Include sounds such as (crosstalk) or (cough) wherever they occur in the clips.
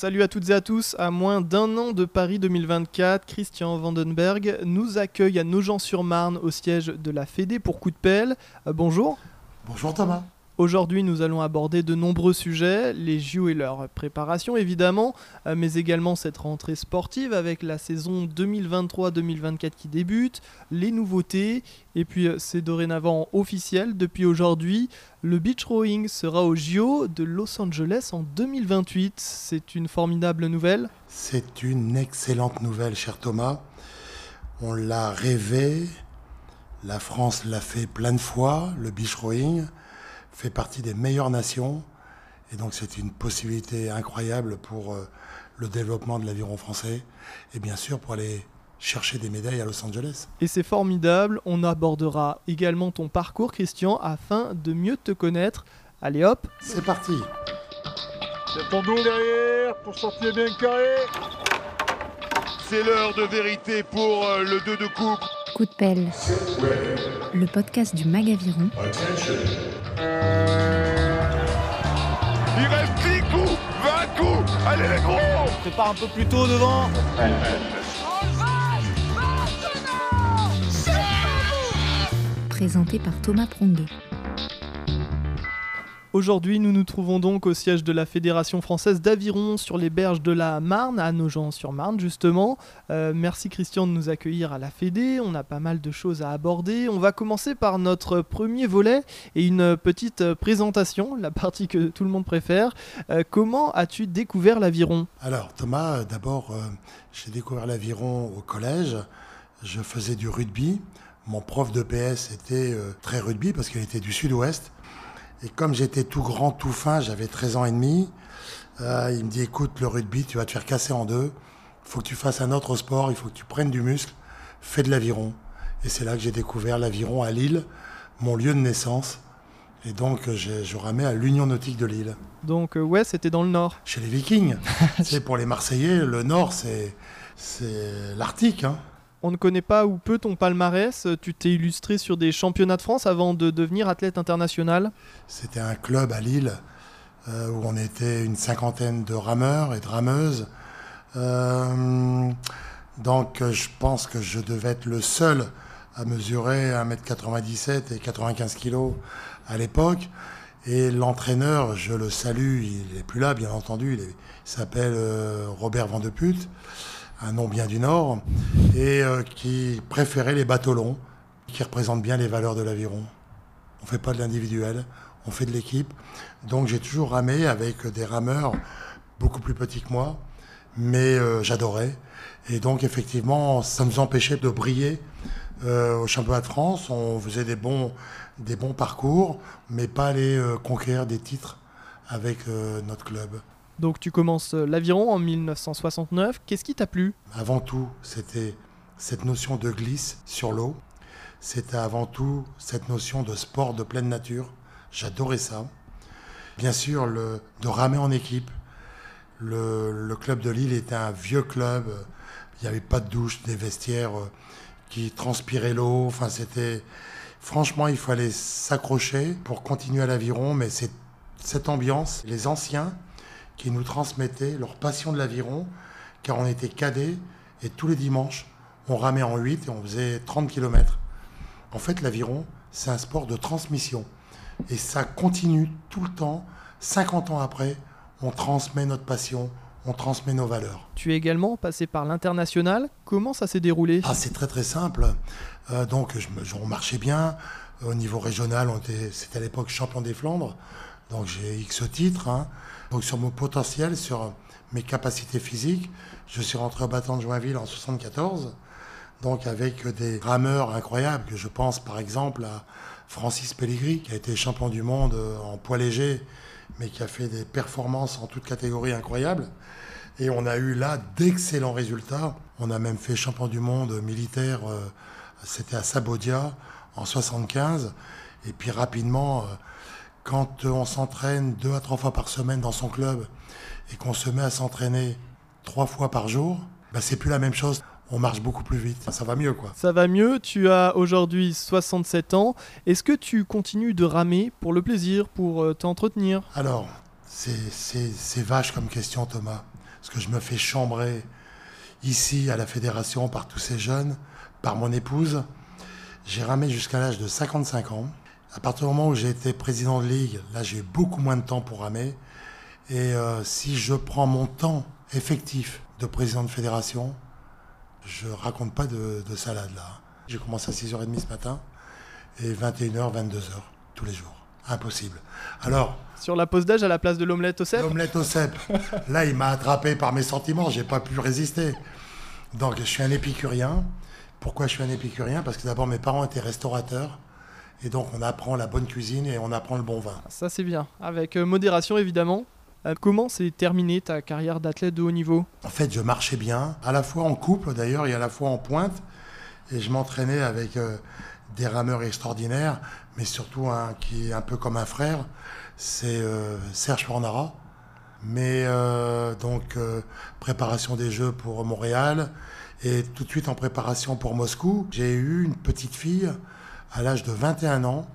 Salut à toutes et à tous. À moins d'un an de Paris 2024, Christian Vandenberg nous accueille à Nogent-sur-Marne au siège de la Fédé pour coup de pelle. Euh, bonjour. Bonjour Thomas. Aujourd'hui, nous allons aborder de nombreux sujets, les JO et leur préparation évidemment, euh, mais également cette rentrée sportive avec la saison 2023-2024 qui débute, les nouveautés, et puis euh, c'est dorénavant officiel depuis aujourd'hui, le beach rowing sera au JO de Los Angeles en 2028. C'est une formidable nouvelle C'est une excellente nouvelle, cher Thomas. On l'a rêvé, la France l'a fait plein de fois, le beach rowing fait partie des meilleures nations. Et donc c'est une possibilité incroyable pour euh, le développement de l'aviron français et bien sûr pour aller chercher des médailles à Los Angeles. Et c'est formidable, on abordera également ton parcours Christian afin de mieux te connaître. Allez hop C'est parti C'est ton dos derrière pour sortir bien carré. C'est l'heure de vérité pour euh, le 2 de coupe. Coup de pelle, le podcast du Magaviron. Il reste 10 coups, 20 coups. Allez les gros Prépare un peu plus tôt devant. Présenté par Thomas Pronguet. Aujourd'hui, nous nous trouvons donc au siège de la Fédération française d'aviron sur les berges de la Marne, à Nogent-sur-Marne justement. Euh, merci Christian de nous accueillir à la Fédé, on a pas mal de choses à aborder. On va commencer par notre premier volet et une petite présentation, la partie que tout le monde préfère. Euh, comment as-tu découvert l'aviron? Alors Thomas, d'abord, euh, j'ai découvert l'aviron au collège. Je faisais du rugby. Mon prof de PS était très rugby parce qu'il était du sud-ouest. Et comme j'étais tout grand, tout fin, j'avais 13 ans et demi, euh, il me dit écoute, le rugby, tu vas te faire casser en deux. Il faut que tu fasses un autre sport, il faut que tu prennes du muscle, fais de l'aviron. Et c'est là que j'ai découvert l'aviron à Lille, mon lieu de naissance. Et donc, je, je ramais à l'Union Nautique de Lille. Donc, euh, ouais, c'était dans le nord. Chez les Vikings. (laughs) c'est pour les Marseillais, le nord, c'est, c'est l'Arctique. Hein. On ne connaît pas ou peu ton palmarès. Tu t'es illustré sur des championnats de France avant de devenir athlète international. C'était un club à Lille euh, où on était une cinquantaine de rameurs et de rameuses. Euh, donc je pense que je devais être le seul à mesurer 1m97 et 95 kg à l'époque. Et l'entraîneur, je le salue, il n'est plus là bien entendu, il s'appelle euh, Robert Van de un nom bien du Nord, et euh, qui préférait les bateaux longs, qui représentent bien les valeurs de l'aviron. On ne fait pas de l'individuel, on fait de l'équipe. Donc j'ai toujours ramé avec des rameurs beaucoup plus petits que moi, mais euh, j'adorais. Et donc effectivement, ça nous empêchait de briller euh, au championnat de France. On faisait des bons, des bons parcours, mais pas aller conquérir des titres avec notre club. Donc tu commences euh, l'aviron en 1969. Qu'est-ce qui t'a plu? Avant tout, c'était cette notion de glisse sur l'eau. C'était avant tout cette notion de sport de pleine nature. J'adorais ça. Bien sûr, le, de ramer en équipe. Le, club de Lille était un vieux club. Il n'y avait pas de douche, des vestiaires euh, qui transpiraient l'eau. Franchement, il fallait s'accrocher pour continuer à l'aviron, mais c'est cette ambiance. Les anciens qui nous transmettaient leur passion de l'aviron, car on était cadets et tous les dimanches, on ramait en 8 et on faisait 30 km. En fait, l'aviron, c'est un sport de transmission. Et ça continue tout le temps. 50 ans après, on transmet notre passion, on transmet nos valeurs. Tu es également passé par l'international. Comment ça s'est déroulé? Ah, C'est très très simple. Euh, donc, je, je, on marchait bien. Au niveau régional, c'était à l'époque champion des Flandres. Donc, j'ai X titres. Hein. Donc sur mon potentiel, sur mes capacités physiques, je suis rentré au bâton de Joinville en 74, donc avec des rameurs incroyables, je pense par exemple à Francis Pellegrini, qui a été champion du monde en poids léger, mais qui a fait des performances en toute catégorie incroyables. Et on a eu là d'excellents résultats. On a même fait champion du monde militaire, euh, c'était à Sabodia en 75. Et puis rapidement, euh, quand on s'entraîne deux à trois fois par semaine dans son club et qu'on se met à s'entraîner trois fois par jour, bah c'est plus la même chose. On marche beaucoup plus vite. Ça va mieux, quoi. Ça va mieux. Tu as aujourd'hui 67 ans. Est-ce que tu continues de ramer pour le plaisir, pour euh, t'entretenir? Alors, c'est vache comme question, Thomas. parce que je me fais chambrer ici à la fédération par tous ces jeunes, par mon épouse. J'ai ramé jusqu'à l'âge de 55 ans. À partir du moment où j'ai été président de ligue, là j'ai eu beaucoup moins de temps pour ramer. Et euh, si je prends mon temps effectif de président de fédération, je raconte pas de, de salade là. J'ai commencé à 6h30 ce matin et 21h, 22h tous les jours. Impossible. Alors, Sur la pause d'âge à la place de l'omelette au cèpe? L'omelette au cèpe. (laughs) Là, il m'a attrapé par mes sentiments, j'ai pas pu résister. Donc, je suis un épicurien. Pourquoi je suis un épicurien? Parce que d'abord, mes parents étaient restaurateurs. Et donc, on apprend la bonne cuisine et on apprend le bon vin. Ça c'est bien, avec euh, modération évidemment. Euh, comment s'est terminée ta carrière d'athlète de haut niveau? En fait, je marchais bien, à la fois en couple d'ailleurs et à la fois en pointe. Et je m'entraînais avec euh, des rameurs extraordinaires, mais surtout un qui est un peu comme un frère, c'est euh, Serge Fornara. Mais euh, donc, préparation des Jeux pour Montréal et tout de suite en préparation pour Moscou. J'ai eu une petite fille à l'âge de 21 ans.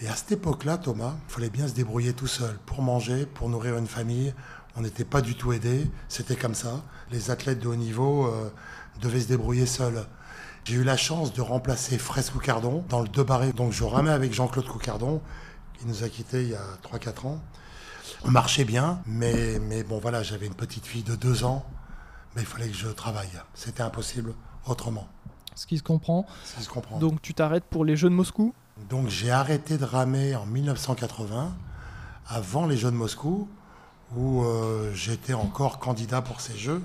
Et à cette époque-là, Thomas, il fallait bien se débrouiller tout seul pour manger, pour nourrir une famille. On n'était pas du tout aidés, c'était comme ça. Les athlètes de haut niveau euh, devaient se débrouiller seuls. J'ai eu la chance de remplacer Fraisse Coucardon dans le deux barrés. Donc je ramais avec Jean-Claude Coucardon, qui nous a quittés il y a 3-4 ans. On marchait bien, mais, mais bon voilà, j'avais une petite fille de 2 ans, mais il fallait que je travaille. C'était impossible autrement, Ce qui se comprend. si je comprends. Donc tu t'arrêtes pour les Jeux de Moscou Donc j'ai arrêté de ramer en 1980, avant les Jeux de Moscou, où euh, j'étais encore candidat pour ces Jeux.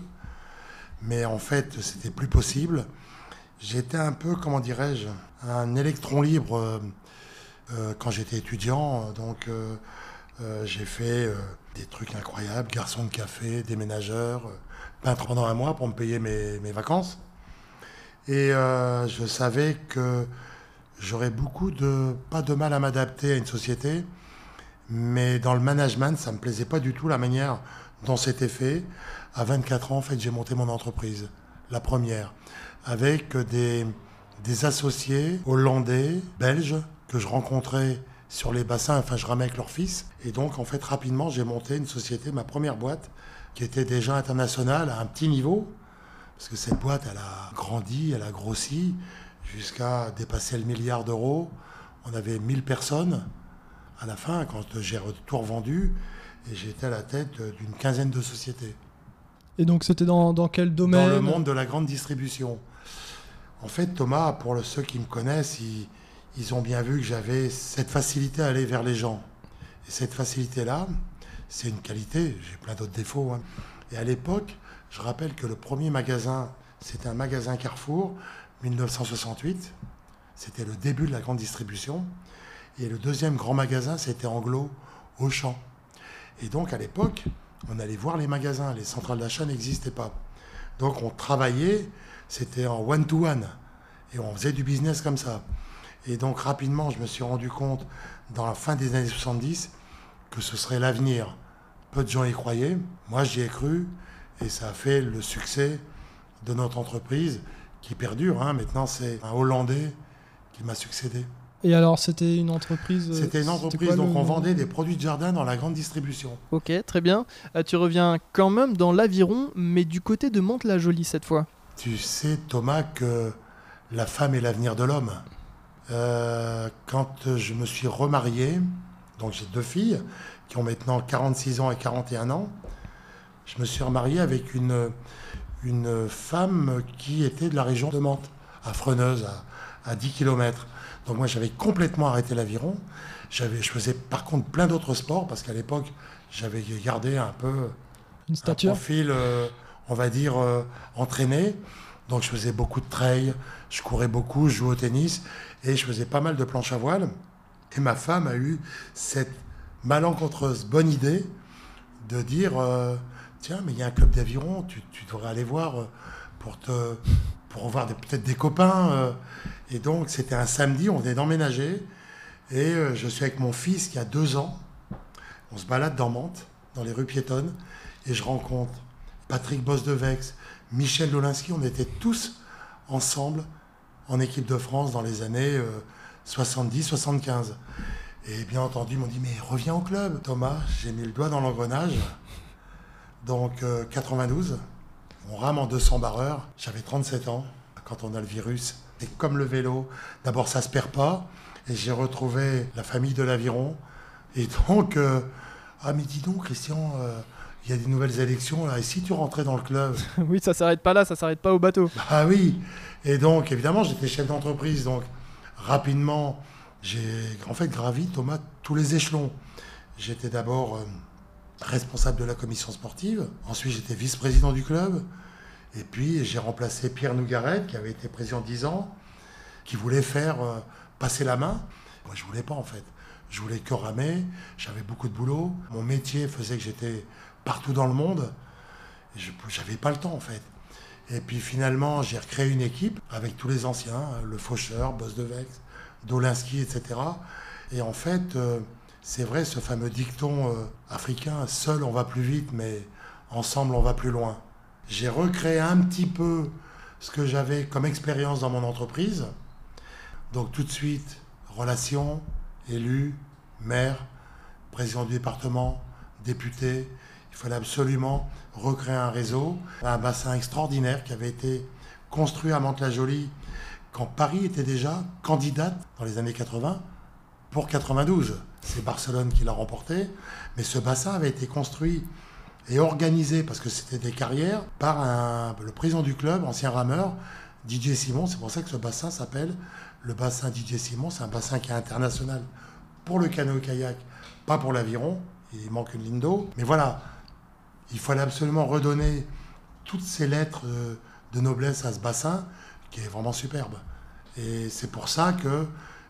Mais en fait, c'était plus possible. J'étais un peu, comment dirais-je, un électron libre euh, euh, quand j'étais étudiant. Donc j'ai fait des trucs incroyables, garçon de café, déménageur, peintre pendant un mois pour me payer mes, mes vacances. Et euh, je savais que j'aurais beaucoup de, pas de mal à m'adapter à une société, mais dans le management, ça me plaisait pas du tout la manière dont c'était fait. À 24 ans, en fait, j'ai monté mon entreprise, la première, avec des, des associés hollandais, belges, que je rencontrais sur les bassins, enfin, je ramais avec leur fils. Et donc, en fait, rapidement, j'ai monté une société, ma première boîte, qui était déjà internationale à un petit niveau, parce que cette boîte, elle a grandi, elle a grossi, jusqu'à dépasser le milliard d'euros. On avait 1000 personnes à la fin, quand j'ai tout revendu, et j'étais à la tête d'une quinzaine de sociétés Et donc c'était dans, dans quel domaine dans le monde de la grande distribution. En fait, Thomas, pour le- ceux qui me connaissent, ils, ils ont bien vu que j'avais cette facilité à aller vers les gens. Et cette facilité-là, c'est une qualité, j'ai plein d'autres défauts. hein. Et à l'époque, je rappelle que le premier magasin, c'était un magasin Carrefour, 1968. C'était le début de la grande distribution. Et le deuxième grand magasin, c'était Anglo, Auchan. Et donc, à l'époque, on allait voir les magasins. Les centrales d'achat n'existaient pas. Donc, on travaillait, c'était en one-to-one. Et on faisait du business comme ça. Et donc, rapidement, je me suis rendu compte, dans la fin des années 70, que ce serait l'avenir. Peu de gens y croyaient. Moi, j'y ai cru. Et ça a fait le succès de notre entreprise qui perdure. hein. Maintenant, c'est un Hollandais qui m'a succédé. Et alors c'était une entreprise. euh, C'était une entreprise, quoi donc le- on vendait des produits de jardin dans la grande distribution. Ok, très bien. Euh, tu reviens quand même dans l'aviron, mais du côté de Mantes-la-Jolie cette fois. Tu sais, Thomas, que la femme est l'avenir de l'homme. Euh, quand je me suis remarié, donc j'ai deux filles qui ont maintenant 46 ans et 41 ans, je me suis remarié avec une, une femme qui était de la région de Mantes, à Freneuse, à, à 10 km. Donc moi j'avais complètement arrêté l'aviron. J'avais, je faisais par contre plein d'autres sports parce qu'à l'époque j'avais gardé un peu Une un stature. profil, euh, on va dire, euh, entraîné. Donc je faisais beaucoup de trail, je courais beaucoup, je jouais au tennis et je faisais pas mal de planches à voile. Et ma femme a eu cette malencontreuse bonne idée de dire euh, tiens, mais il y a un club d'aviron, tu, devrais aller voir euh, pour te pour voir peut-être des copains. euh. Et donc c'était un samedi, on venait d'emménager et euh, je suis avec mon fils qui a deux ans. On se balade dans Mantes, dans les rues piétonnes, et je rencontre Patrick Bosdevex, Michel Dolinski, on était tous ensemble en équipe de France dans les années 70-75. Et bien entendu, ils m'ont dit, mais reviens au club. Thomas, j'ai mis le doigt dans l'engrenage. Donc euh, 92, on rame en 200 barreurs. J'avais 37 ans. Quand on a le virus, c'est comme le vélo. D'abord, ça se perd pas. Et j'ai retrouvé la famille de l'aviron. Et donc, euh, ah mais dis donc, Christian, euh, il y a des nouvelles élections là. Et si tu rentrais dans le club? (laughs) Oui, ça s'arrête pas là, ça s'arrête pas au bateau. Ah oui. Et donc, évidemment, j'étais chef d'entreprise. Donc, rapidement, j'ai en fait gravi, Thomas, tous les échelons. J'étais d'abord euh, responsable de la commission sportive. Ensuite, j'étais vice-président du club. Et puis, j'ai remplacé Pierre Nougaret, qui avait été président 10 ans, qui voulait faire euh, passer la main. Moi, je voulais pas, en fait. Je voulais que ramer. J'avais beaucoup de boulot. Mon métier faisait que j'étais partout dans le monde. Je n'avais pas le temps, en fait. Et puis finalement, j'ai recréé une équipe avec tous les anciens, le Faucheur, Boss de Vex, Dolinski, etc. Et en fait, euh, c'est vrai, ce fameux dicton euh, africain, seul on va plus vite, mais ensemble on va plus loin. J'ai recréé un petit peu ce que j'avais comme expérience dans mon entreprise. Donc tout de suite, relations, élus, maire, président du département, député. Il fallait absolument recréer un réseau, un bassin extraordinaire qui avait été construit à Mantes-la-Jolie quand Paris était déjà candidate dans les années 80 pour 92. C'est Barcelone qui l'a remporté, mais ce bassin avait été construit et organisé, parce que c'était des carrières, par un- le président du club, ancien rameur, Didier Simon. C'est pour ça que ce bassin s'appelle le bassin Didier Simon. C'est un bassin qui est international pour le canot-kayak, pas pour l'aviron. Il manque une ligne d'eau. Mais voilà, il fallait absolument redonner toutes ces lettres euh, de noblesse à ce bassin, qui est vraiment superbe. Et c'est pour ça que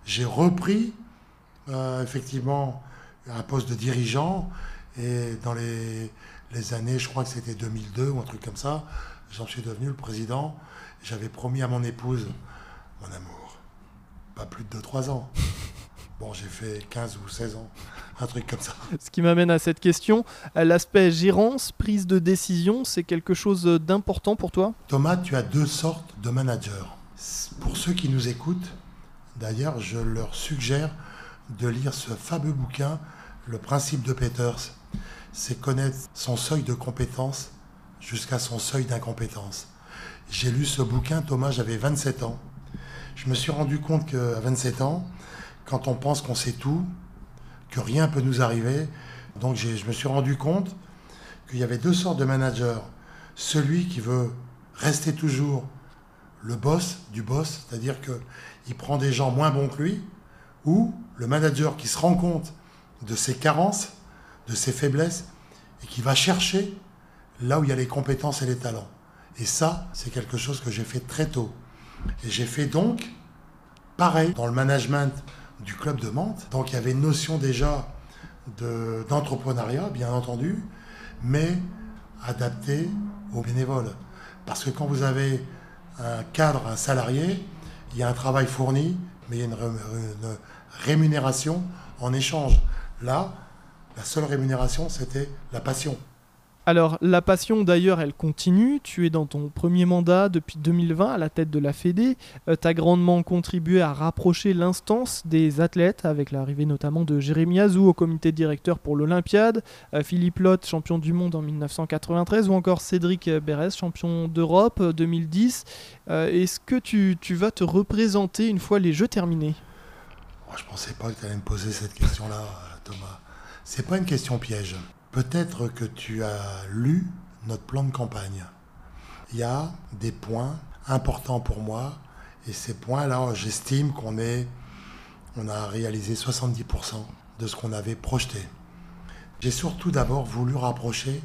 j'ai repris euh, effectivement un poste de dirigeant. Et dans les, les années, je crois que c'était 2002 ou un truc comme ça, j'en suis devenu le président. J'avais promis à mon épouse, mon amour, pas plus de 2-3 ans. (laughs) Bon, j'ai fait 15 ou 16 ans, un truc comme ça. Ce qui m'amène à cette question, l'aspect gérance, prise de décision, c'est quelque chose d'important pour toi? Thomas, tu as deux sortes de managers. Pour ceux qui nous écoutent, d'ailleurs, je leur suggère de lire ce fameux bouquin, Le principe de Peters. C'est connaître son seuil de compétence jusqu'à son seuil d'incompétence. J'ai lu ce bouquin, Thomas, j'avais 27 ans. Je me suis rendu compte qu'à 27 ans, quand on pense qu'on sait tout, que rien peut nous arriver, donc je me suis rendu compte qu'il y avait deux sortes de managers. Celui qui veut rester toujours le boss du boss, c'est-à-dire qu'il prend des gens moins bons que lui, ou le manager qui se rend compte de ses carences, de ses faiblesses, et qui va chercher là où il y a les compétences et les talents. Et ça, c'est quelque chose que j'ai fait très tôt. Et j'ai fait donc pareil dans le management du club de Mantes. Donc il y avait une notion déjà de- d'entrepreneuriat, bien entendu, mais adaptée aux bénévoles. Parce que quand vous avez un cadre, un salarié, il y a un travail fourni, mais il y a une, une rémunération en échange. Là, la seule rémunération, c'était la passion. Alors, la passion d'ailleurs, elle continue. Tu es dans ton premier mandat depuis 2020 à la tête de la Fédé. tu as grandement contribué à rapprocher l'instance des athlètes avec l'arrivée notamment de Jérémy Azou au comité directeur pour l'Olympiade, euh, Philippe Lotte, champion du monde en 1993, ou encore Cédric Bérès, champion d'Europe euh, 2010. Euh, Est-ce que tu vas te représenter une fois les Jeux terminés? Je pensais pas que tu allais me poser cette question-là, Thomas. C'est pas une question piège. Peut-être que tu as lu notre plan de campagne. Il y a des points importants pour moi, et ces points-là, j'estime qu'on a réalisé 70% de ce qu'on avait projeté. J'ai surtout d'abord voulu rapprocher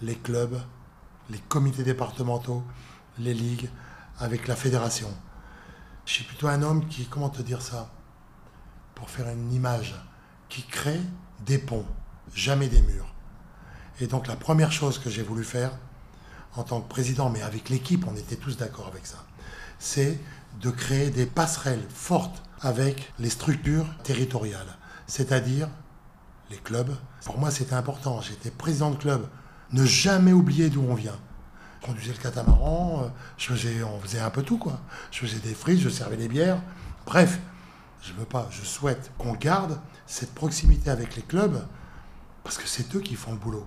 les clubs, les comités départementaux, les ligues, avec la fédération. Je suis plutôt un homme qui, comment te dire ça? Pour faire une image qui crée des ponts, jamais des murs. Et donc la première chose que j'ai voulu faire en tant que président, mais avec l'équipe, on était tous d'accord avec ça, c'est de créer des passerelles fortes avec les structures territoriales, c'est-à-dire les clubs. Pour moi, c'était important. J'étais président de club. Ne jamais oublier d'où on vient. Je conduisais le catamaran, euh, je on faisait un peu tout, quoi. Je faisais des frites, je servais des bières. Bref, je veux pas, je souhaite qu'on garde cette proximité avec les clubs parce que c'est eux qui font le boulot.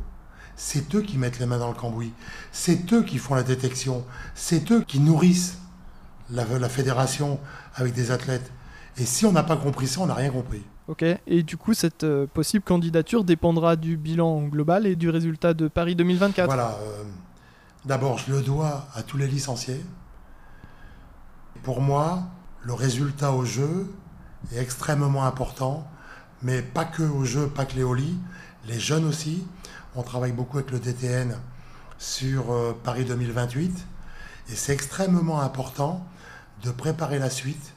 c'est eux qui mettent les mains dans le cambouis, c'est eux qui font la détection, c'est eux qui nourrissent la, la fédération avec des athlètes. Et si on n'a pas compris ça, on n'a rien compris. Ok, et du coup, cette euh, possible candidature dépendra du bilan global et du résultat de Paris 2024. Voilà. euh, D'abord, je le dois à tous les licenciés. Pour moi, le résultat au jeu est extrêmement important, mais pas que au jeu, pas que les les jeunes aussi. On travaille beaucoup avec le DTN sur euh, Paris 2028, et c'est extrêmement important de préparer la suite,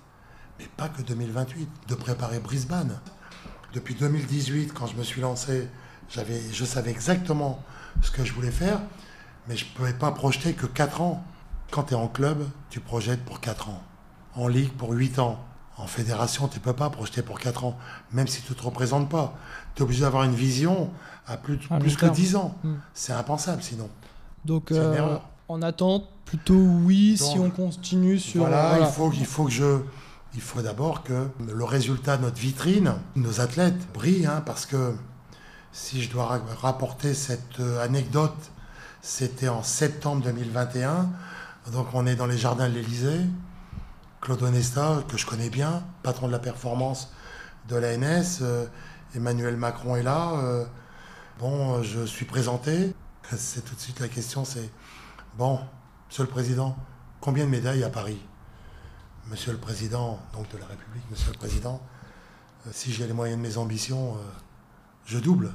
mais pas que 2028, de préparer Brisbane. Depuis 2018, quand je me suis lancé, j'avais, je savais exactement ce que je voulais faire, mais je ne pouvais pas projeter que 4 ans. Quand tu es en club, tu projettes pour 4 ans. En ligue, pour 8 ans. En fédération, tu ne peux pas projeter pour 4 ans, même si tu ne te représentes pas. Tu es obligé d'avoir une vision à plus, À plus que terme. 10 ans. Mm. C'est impensable sinon. Donc, euh, en attente, plutôt oui si on continue sur. voilà, voilà. Il, faut, il faut que je. Il faut d'abord que le résultat de notre vitrine, nos athlètes, brille, hein, parce que si je dois ra- rapporter cette euh, anecdote, c'était en septembre 2021, donc on est dans les jardins de l'Élysée. Claude Onesta, que je connais bien, patron de la performance de l'ANS, euh, Emmanuel Macron est là. euh, bon, euh, je suis présenté. C'est tout de suite la question, c'est bon, Monsieur le Président, combien de médailles à Paris? Monsieur le Président, donc de la République, Monsieur le Président, si j'ai les moyens de mes ambitions, je double.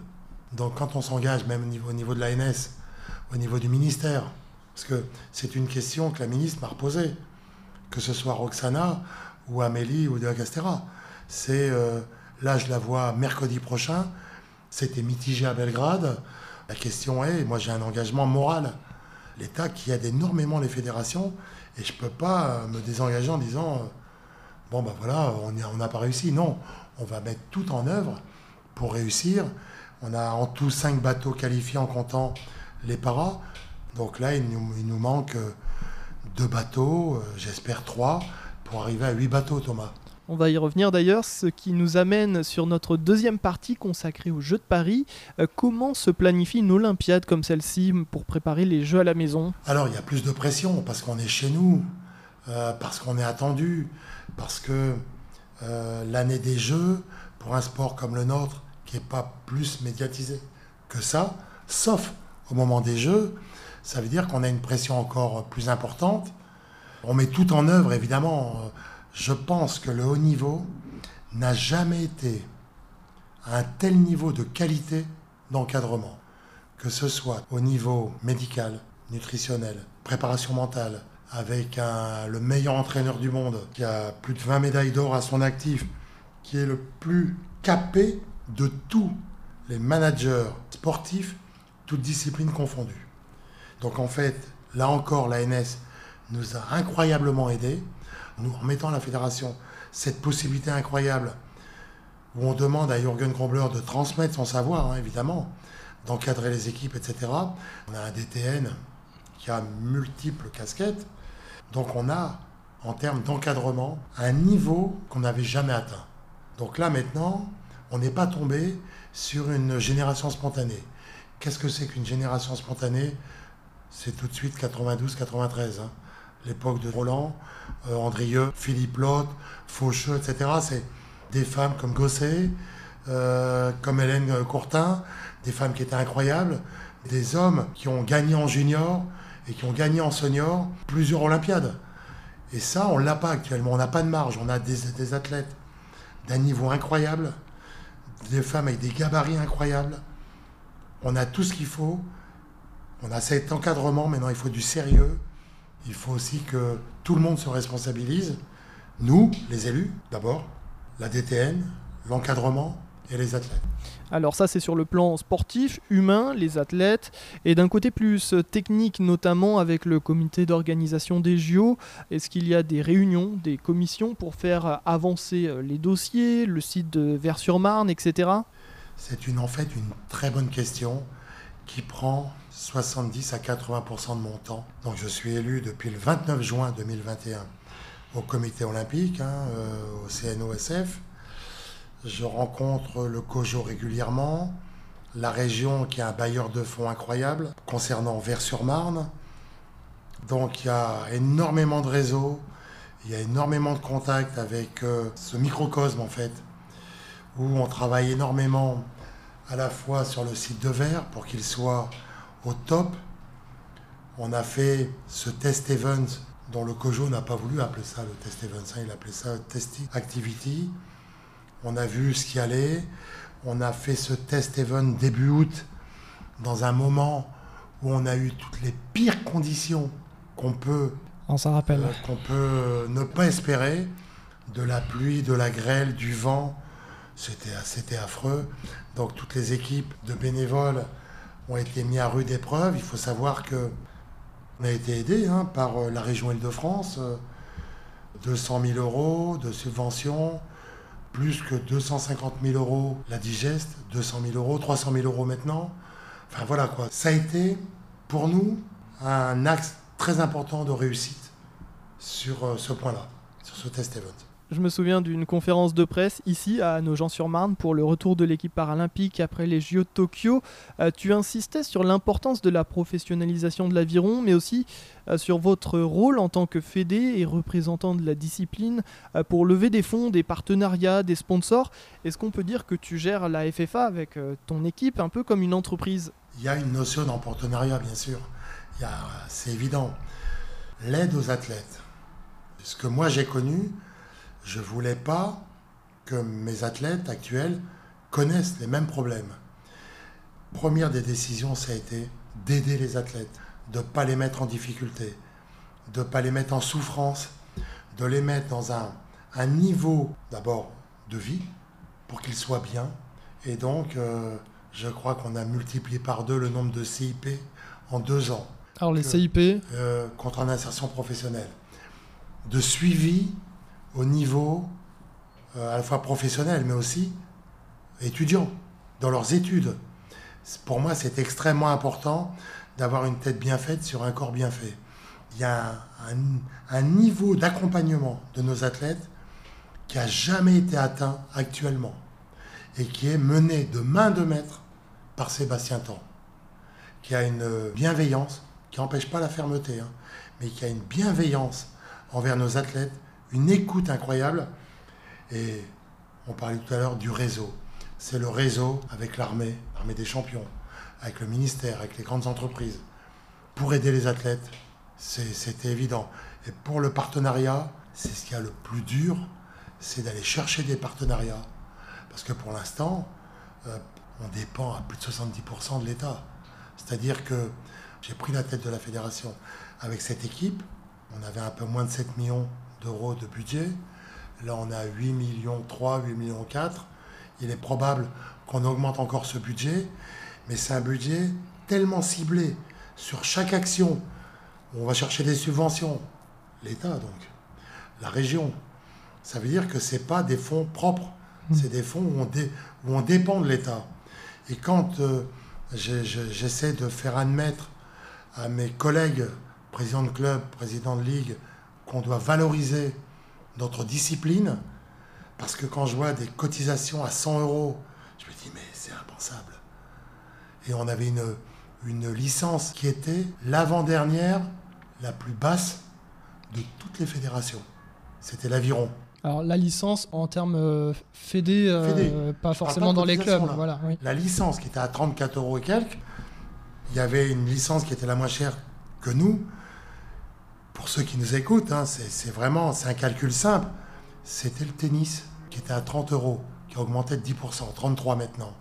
Donc quand on s'engage, même au niveau de l'ANS, au niveau du ministère, parce que c'est une question que la ministre m'a reposée, que ce soit Roxana ou Amélie ou De. C'est, euh, là je la vois mercredi prochain, c'était mitigé à Belgrade. La question est, moi j'ai un engagement moral. l'État qui aide énormément les fédérations et je ne peux pas euh, me désengager en disant euh, bon ben voilà on n'a pas réussi. Non on va mettre tout en œuvre pour réussir. On a en tout cinq bateaux qualifiés en comptant les paras. Donc là il nous, manque deux bateaux euh, j'espère trois pour arriver à huit bateaux Thomas On va y revenir d'ailleurs, ce qui nous amène sur notre deuxième partie consacrée aux Jeux de Paris. Euh, comment se planifie une Olympiade comme celle-ci pour préparer les Jeux à la maison? Alors, il y a plus de pression parce qu'on est chez nous, euh, parce qu'on est attendu, parce que euh, l'année des Jeux, pour un sport comme le nôtre, qui n'est pas plus médiatisé que ça, sauf au moment des Jeux, ça veut dire qu'on a une pression encore plus importante. On met tout en œuvre, évidemment. Je pense que le haut niveau n'a jamais été à un tel niveau de qualité d'encadrement que ce soit au niveau médical, nutritionnel, préparation mentale, avec le meilleur entraîneur du monde, qui a plus de 20 médailles d'or à son actif, qui est le plus capé de tous les managers sportifs, toutes disciplines confondues. Donc en fait, là encore, l'ANS nous a incroyablement aidés, nous en mettant à la fédération cette possibilité incroyable où on demande à Jürgen Grobler de transmettre son savoir, hein, évidemment, d'encadrer les équipes, etc. On a un DTN qui a multiples casquettes. Donc on a, en termes d'encadrement, un niveau qu'on n'avait jamais atteint. Donc là maintenant, on n'est pas tombé sur une génération spontanée. Qu'est-ce que c'est qu'une génération spontanée? C'est tout de suite 92-93. hein. L'époque de Roland, euh, Andrieux, Philippe Lotte, Faucheux, etc. C'est des femmes comme Gosset, euh, comme Hélène Courtin, des femmes qui étaient incroyables, des hommes qui ont gagné en junior et qui ont gagné en senior plusieurs Olympiades. Et ça, on ne l'a pas actuellement. On n'a pas de marge. On a des athlètes d'un niveau incroyable, des femmes avec des gabarits incroyables. On a tout ce qu'il faut. On a cet encadrement. Maintenant, il faut du sérieux. Il faut aussi que tout le monde se responsabilise. Nous, les élus, d'abord, la DTN, l'encadrement et les athlètes. Alors ça c'est sur le plan sportif, humain, les athlètes, et d'un côté plus technique notamment avec le comité d'organisation des JO, est-ce qu'il y a des réunions, des commissions pour faire avancer les dossiers, le site de Vers-sur-Marne, etc. C'est une, en fait une très bonne question qui prend 70 à 80% de mon temps. Donc je suis élu depuis le 29 juin 2021 au comité olympique, hein, euh, au CNOSF. Je rencontre le COJO régulièrement la région qui a un bailleur de fonds incroyable concernant Vers-sur-Marne. Donc il y a énormément de réseaux, il y a énormément de contacts avec euh, ce microcosme en fait, où on travaille énormément à la fois sur le site de Vers pour qu'il soit au top. On a fait ce test event dont le COJO n'a pas voulu appeler ça le test event, hein, il appelait ça test activity. On a vu ce qui allait. On a fait ce test event début août dans un moment où on a eu toutes les pires conditions qu'on peut, On s'en rappelle. euh, qu'on peut ne pas espérer. De la pluie, de la grêle, du vent. C'était, c'était affreux. Donc toutes les équipes de bénévoles ont été mis à rude épreuve. Il faut savoir que on a été aidé hein, par euh, la région Île-de-France. euh, 200 000 euros de subventions, plus que 250 000 euros la digeste, 200 000 euros, 300 000 euros maintenant. Enfin voilà quoi. Ça a été pour nous un axe très important de réussite sur euh, ce point-là, sur ce test event. Je me souviens d'une conférence de presse ici à Nogent-sur-Marne pour le retour de l'équipe paralympique après les JO de Tokyo. Euh, tu insistais sur l'importance de la professionnalisation de l'aviron, mais aussi euh, sur votre rôle en tant que fédé et représentant de la discipline euh, pour lever des fonds, des partenariats, des sponsors. Est-ce qu'on peut dire que tu gères la FFA avec ton équipe un peu comme une entreprise? Il y a une notion d'en partenariat, bien sûr. C'est évident. L'aide aux athlètes. Ce que moi j'ai connu, je voulais pas que mes athlètes actuels connaissent les mêmes problèmes. Première des décisions, ça a été d'aider les athlètes, de ne pas les mettre en difficulté, de ne pas les mettre en souffrance, de les mettre dans un, un niveau d'abord de vie pour qu'ils soient bien. Et donc, euh, je crois qu'on a multiplié par deux le nombre de CIP en deux ans Alors les que- CIP, euh, contre en insertion professionnelle, de suivi au niveau euh, à la fois professionnel, mais aussi étudiant, dans leurs études. Pour moi, c'est extrêmement important d'avoir une tête bien faite sur un corps bien fait. Il y a un niveau d'accompagnement de nos athlètes qui a jamais été atteint actuellement et qui est mené de main de maître par Sébastien Tan, qui a une bienveillance, qui n'empêche pas la fermeté, hein, mais qui a une bienveillance envers nos athlètes, une écoute incroyable. Et on parlait tout à l'heure du réseau. C'est le réseau avec l'armée, l'armée des champions, avec le ministère, avec les grandes entreprises, pour aider les athlètes. C'était évident. Et pour le partenariat, c'est ce qu'il y a le plus dur, c'est d'aller chercher des partenariats. Parce que pour l'instant, euh, on dépend à plus de 70% de l'État. C'est-à-dire que j'ai pris la tête de la fédération avec cette équipe. On avait un peu moins de 7 millions d'euros de budget. Là, on a 8 millions 3, 8 millions 4. Il est probable qu'on augmente encore ce budget, mais c'est un budget tellement ciblé sur chaque action. On va chercher des subventions. L'État, donc. La région. Ça veut dire que ce pas des fonds propres. C'est des fonds où on, dé- où on dépend de l'État. Et quand euh, j'essaie de faire admettre à mes collègues, présidents de club, présidents de ligue, qu'on doit valoriser notre discipline, parce que quand je vois des cotisations à 100 euros, je me dis, mais c'est impensable. Et on avait une, une licence qui était l'avant-dernière, la plus basse de toutes les fédérations. C'était l'aviron. alors la licence en termes euh, fédé, euh, Fédé. pas forcément dans les clubs. là. Voilà, oui. La licence qui était à 34 euros et quelques, il y avait une licence qui était la moins chère que nous. Pour ceux qui nous écoutent, hein, c'est vraiment un calcul simple. C'était le tennis qui était à 30 euros, qui a augmenté de 10%, 33 maintenant.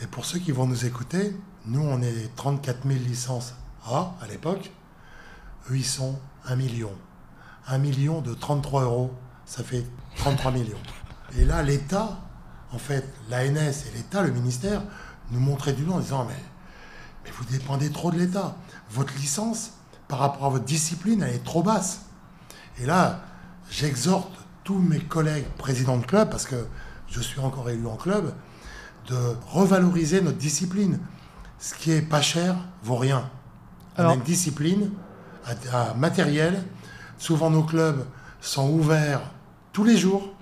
Mais pour ceux qui vont nous écouter, nous on est 34 000 licences A à l'époque. Eux ils sont 1 million. 1 million de 33 euros, ça fait 33 millions. Et là l'État, en fait, l'ANS et l'État, le ministère, nous montraient du doigt en disant mais vous dépendez trop de l'État. Votre licence, par rapport à votre discipline, elle est trop basse. Et là, j'exhorte tous mes collègues présidents de club, parce que je suis encore élu en club, de revaloriser notre discipline. Ce qui est pas cher vaut rien. On a une discipline à matériel. Souvent nos clubs sont ouverts tous les jours.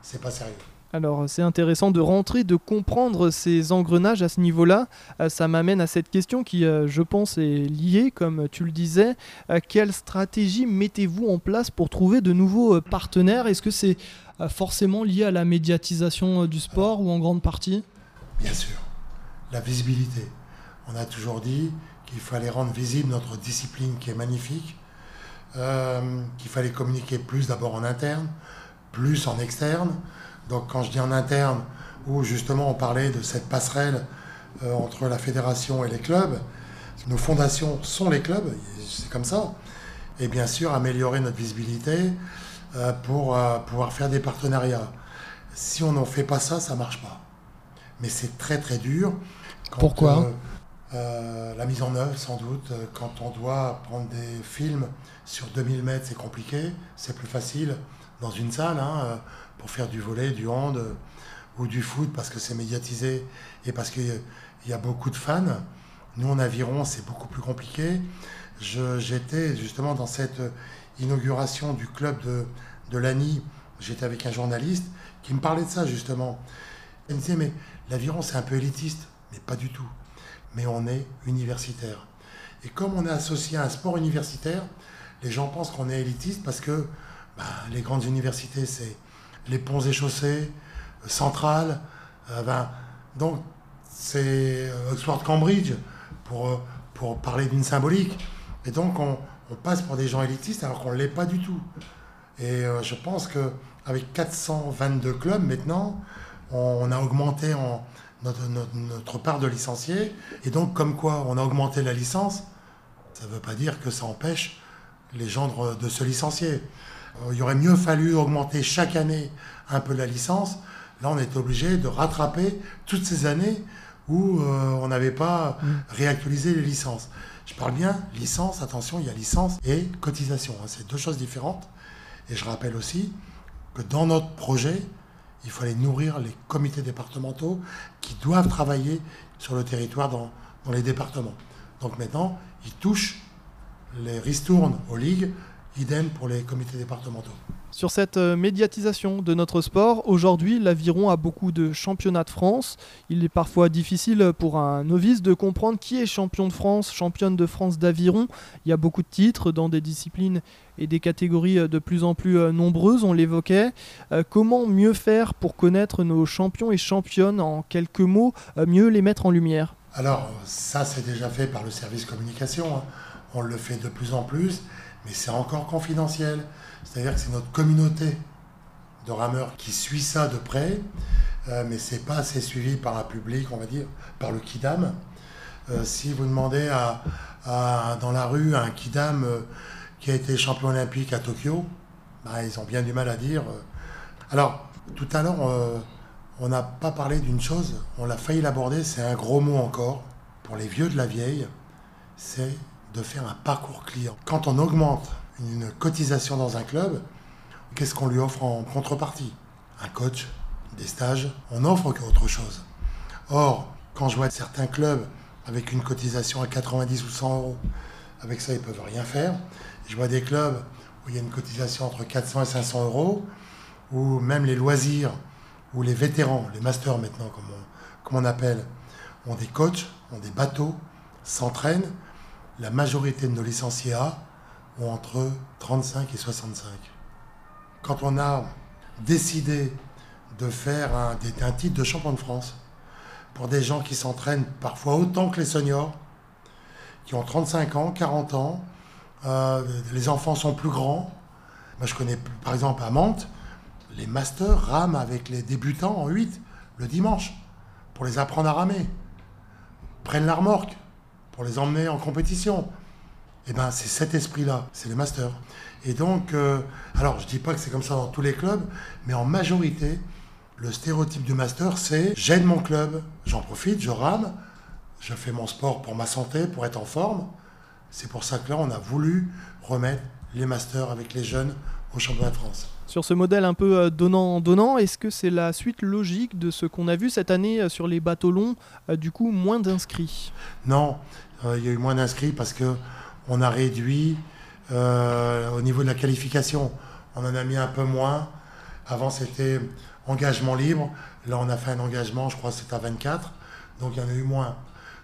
C'est pas sérieux. Alors c'est intéressant de rentrer, de comprendre ces engrenages à ce niveau-là. Euh, ça m'amène à cette question qui, euh, je pense, est liée, comme tu le disais. Euh, quelle stratégie mettez-vous en place pour trouver de nouveaux partenaires? Est-ce que c'est forcément lié à la médiatisation du sport ou en grande partie? Bien sûr, la visibilité. On a toujours dit qu'il fallait rendre visible notre discipline qui est magnifique, qu'il fallait communiquer plus d'abord en interne, plus en externe. Donc quand je dis en interne, où justement on parlait de cette passerelle euh, entre la fédération et les clubs, nos fondations sont les clubs, c'est comme ça. Et bien sûr améliorer notre visibilité euh, pour euh, pouvoir faire des partenariats. Si on n'en fait pas ça, ça ne marche pas. Mais c'est très très dur. Pourquoi? La mise en œuvre, sans doute. Quand on doit prendre des films sur 2000 mètres, c'est compliqué. C'est plus facile dans une salle. Hein, faire du volet, du hand euh, ou du foot parce que c'est médiatisé et parce qu'il y a beaucoup de fans. Nous, en aviron, c'est beaucoup plus compliqué. J'étais justement dans cette inauguration du club de, de l'ANI. J'étais avec un journaliste qui me parlait de ça, justement. Il me disait, mais l'aviron, c'est un peu élitiste. Mais pas du tout. Mais on est universitaire. Et comme on est associé à un sport universitaire, les gens pensent qu'on est élitiste parce que bah, les grandes universités, c'est les ponts et chaussées, euh, centrales. Euh, ben, donc, c'est euh, Oxford-Cambridge pour, parler d'une symbolique. Et donc, on, passe pour des gens élitistes alors qu'on ne l'est pas du tout. Et je pense qu'avec 422 clubs maintenant, on, a augmenté en, notre, notre, part de licenciés. Et donc, comme quoi on a augmenté la licence, ça ne veut pas dire que ça empêche les gens de se licencier. Euh, il aurait mieux fallu augmenter chaque année un peu la licence. Là, on est obligé de rattraper toutes ces années où euh, on n'avait pas mm. réactualisé les licences. Je parle bien licence, attention, il y a licence et cotisation. Hein. c'est deux choses différentes. Et je rappelle aussi que dans notre projet, il fallait nourrir les comités départementaux qui doivent travailler sur le territoire dans, dans les départements. Donc maintenant, ils touchent les ristournes aux ligues Idem pour les comités départementaux. Sur cette euh, médiatisation de notre sport, aujourd'hui l'aviron a beaucoup de championnats de France. Il est parfois difficile pour un novice de comprendre qui est champion de France, championne de France d'aviron. Il y a beaucoup de titres dans des disciplines et des catégories euh, de plus en plus euh, nombreuses, on l'évoquait. comment mieux faire pour connaître nos champions et championnes en quelques mots, mieux les mettre en lumière? Alors ça c'est déjà fait par le service communication. Hein. On le fait de plus en plus mais c'est encore confidentiel. C'est-à-dire que c'est notre communauté de rameurs qui suit ça de près, euh, mais c'est pas assez suivi par un public, on va dire, par le Kidam. Euh, si vous demandez dans la rue à un Kidam euh, qui a été champion olympique à Tokyo, bah, ils ont bien du mal à dire. Alors, tout à l'heure, on n'a pas parlé d'une chose, on l'a failli l'aborder, c'est un gros mot encore, pour les vieux de la vieille, c'est de faire un parcours client. Quand on augmente une cotisation dans un club, qu'est-ce qu'on lui offre en contrepartie? Un coach, des stages, on offre autre chose. Or, quand je vois certains clubs avec une cotisation à 90 ou 100 euros, avec ça, ils ne peuvent rien faire. Je vois des clubs où il y a une cotisation entre 400 et 500 euros, où même les loisirs, ou les vétérans, les masters maintenant, comme on, comme on appelle, ont des coachs, ont des bateaux, s'entraînent, la majorité de nos licenciés A ont entre 35 et 65. Quand on a décidé de faire un, titre de champion de France pour des gens qui s'entraînent parfois autant que les seniors, qui ont 35 ans, 40 ans, euh, les enfants sont plus grands. Moi, je connais par exemple à Mantes, les masters rament avec les débutants en 8 le dimanche pour les apprendre à ramer. Prennent la remorque pour les emmener en compétition. Et eh ben c'est cet esprit-là, c'est les masters. Et donc, euh, alors je dis pas que c'est comme ça dans tous les clubs, mais en majorité, le stéréotype du master, c'est j'aide mon club, j'en profite, je rame, je fais mon sport pour ma santé, pour être en forme. C'est pour ça que là, on a voulu remettre les masters avec les jeunes au championnat de France. Sur ce modèle un peu euh, donnant-donnant, est-ce que c'est la suite logique de ce qu'on a vu cette année euh, sur les bateaux longs, du coup moins d'inscrits? Non, euh, il y a eu moins d'inscrits parce que on a réduit euh, au niveau de la qualification. On en a mis un peu moins. Avant, c'était engagement libre. Là, on a fait un engagement, je crois que c'est à 24. Donc il y en a eu moins.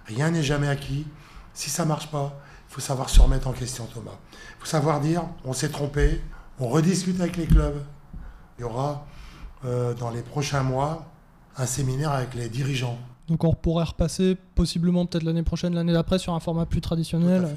Rien n'est jamais acquis. Si ça marche pas, il faut savoir se remettre en question, Thomas. Il faut savoir dire, on s'est trompé, on rediscute avec les clubs. Il y aura euh, dans les prochains mois un séminaire avec les dirigeants. Donc on pourrait repasser possiblement peut-être l'année prochaine, l'année d'après sur un format plus traditionnel.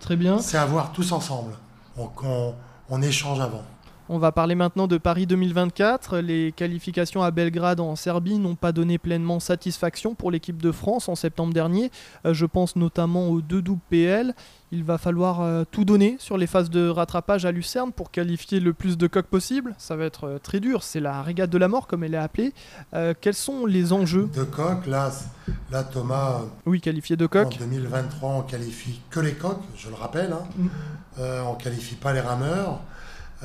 Très bien. C'est à voir tous ensemble. On, on- on échange avant. On va parler maintenant de Paris 2024. Les qualifications à Belgrade en Serbie n'ont pas donné pleinement satisfaction pour l'équipe de France en septembre dernier. Euh, je pense notamment aux deux doubles PL. Il va falloir euh, tout donner sur les phases de rattrapage à Lucerne pour qualifier le plus de coques possible. Ça va être euh, très dur. C'est la régate de la mort, comme elle est appelée. Euh, quels sont les enjeux? De coq, là, Thomas, Oui, qualifier de en coques. 2023, on qualifie que les coqs, je le rappelle. hein. Mm. Euh, on qualifie pas les rameurs.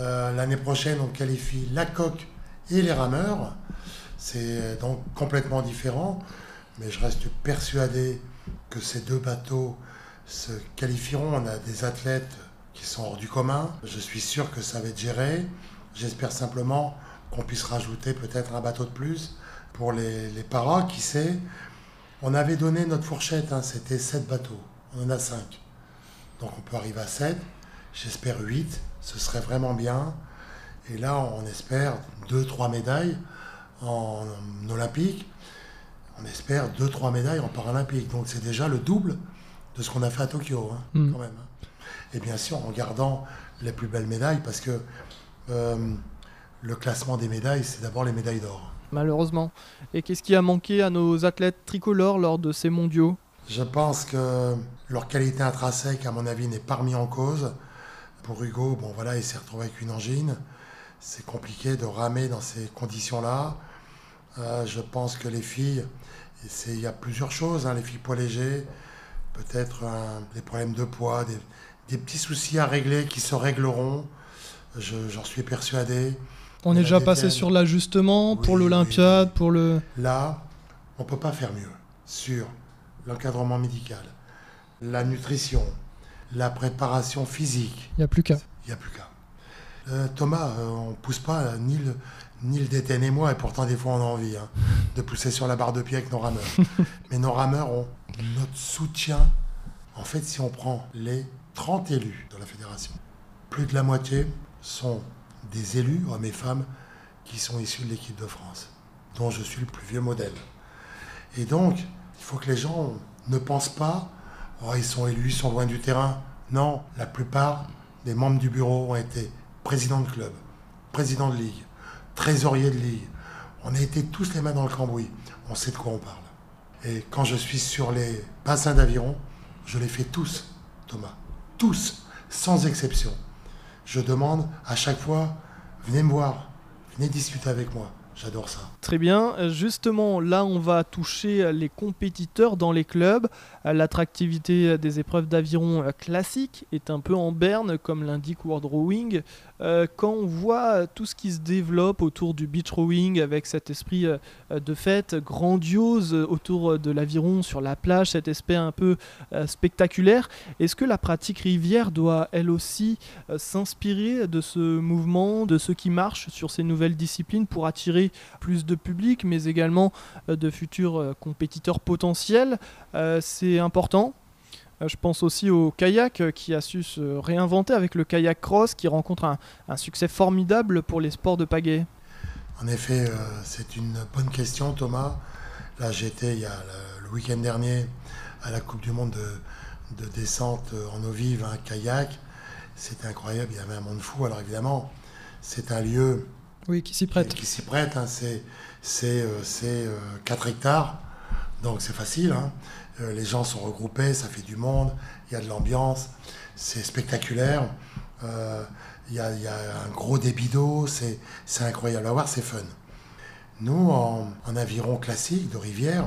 Euh, L'année prochaine, on qualifie la coque et les rameurs. C'est donc complètement différent. Mais je reste persuadé que ces deux bateaux se qualifieront. On a des athlètes qui sont hors du commun. Je suis sûr que ça va être géré. J'espère simplement qu'on puisse rajouter peut-être un bateau de plus pour les, les paras, qui sait. On avait donné notre fourchette, hein, c'était 7 bateaux. On en a 5. Donc on peut arriver à 7. J'espère 8. Ce serait vraiment bien. Et là, on espère 2-3 médailles en, en olympique. On espère 2-3 médailles en paralympique. Donc c'est déjà le double de ce qu'on a fait à Tokyo, hein, Mm. quand même. hein. Et bien sûr, en gardant les plus belles médailles, parce que euh, le classement des médailles, c'est d'abord les médailles d'or. Malheureusement. Et qu'est-ce qui a manqué à nos athlètes tricolores lors de ces mondiaux? Je pense que leur qualité intrinsèque, à mon avis, n'est pas remise en cause. Pour Hugo, bon voilà, il s'est retrouvé avec une angine. C'est compliqué de ramer dans ces conditions-là. Euh, je pense que les filles, il y a plusieurs choses, hein, les filles poids légers, peut-être un- des problèmes de poids, des, des petits soucis à régler qui se régleront. Je- J'en suis persuadé. On est déjà passé sur l'ajustement pour l'Olympiade, oui. pour le. Là, on ne peut pas faire mieux sur l'encadrement médical, la nutrition, la préparation physique. Il n'y a plus qu'à. Il n'y a plus qu'à. Euh, Thomas, euh, on ne pousse pas, euh, ni le, ni le DTN et moi, et pourtant des fois on a envie hein, de pousser sur la barre de pied avec nos rameurs. (laughs) Mais nos rameurs ont notre soutien. En fait, si on prend les 30 élus de la fédération, plus de la moitié sont des élus, hommes et femmes, qui sont issus de l'équipe de France, dont je suis le plus vieux modèle. Et donc, il faut que les gens ne pensent pas, oh, ils sont élus, ils sont loin du terrain. Non, la plupart des membres du bureau ont été présidents de club, présidents de ligue, trésoriers de ligue. On a été tous les mains dans le cambouis. On sait de quoi on parle. Et quand je suis sur les bassins d'aviron, je les fais tous, Thomas. Tous, sans exception. Je demande à chaque fois, venez me voir, venez discuter avec moi. J'adore ça. Très bien. Justement, là, on va toucher les compétiteurs dans les clubs. L'attractivité des épreuves d'aviron classiques est un peu en berne, comme l'indique World Rowing. Euh, Quand on voit euh, tout ce qui se développe autour du beach rowing, avec cet esprit euh, de fête grandiose autour de l'aviron sur la plage, cet aspect un peu spectaculaire, est-ce que la pratique rivière doit elle aussi s'inspirer de ce mouvement, de ceux qui marchent sur ces nouvelles disciplines pour attirer plus de public, mais également de futurs compétiteurs potentiels? C'est important. Euh, Je pense aussi au kayak euh, qui a su se réinventer avec le kayak cross qui rencontre un, un succès formidable pour les sports de pagaie. En effet, euh, c'est une bonne question, Thomas. Là, j'étais il y a le, le week-end dernier à la Coupe du Monde de, de descente en eau vive, un kayak. C'était incroyable, il y avait un monde fou. Alors évidemment, c'est un lieu Oui, qui s'y qui, prête. qui s'y prête. hein. C'est c'est, euh, c'est, euh, 4 hectares, donc c'est facile. hein. Euh, les gens sont regroupés, ça fait du monde, il y a de l'ambiance, c'est spectaculaire. Euh, Il y, a, un gros débit d'eau, c'est incroyable à voir, c'est fun. Nous, en, en aviron classique de rivière,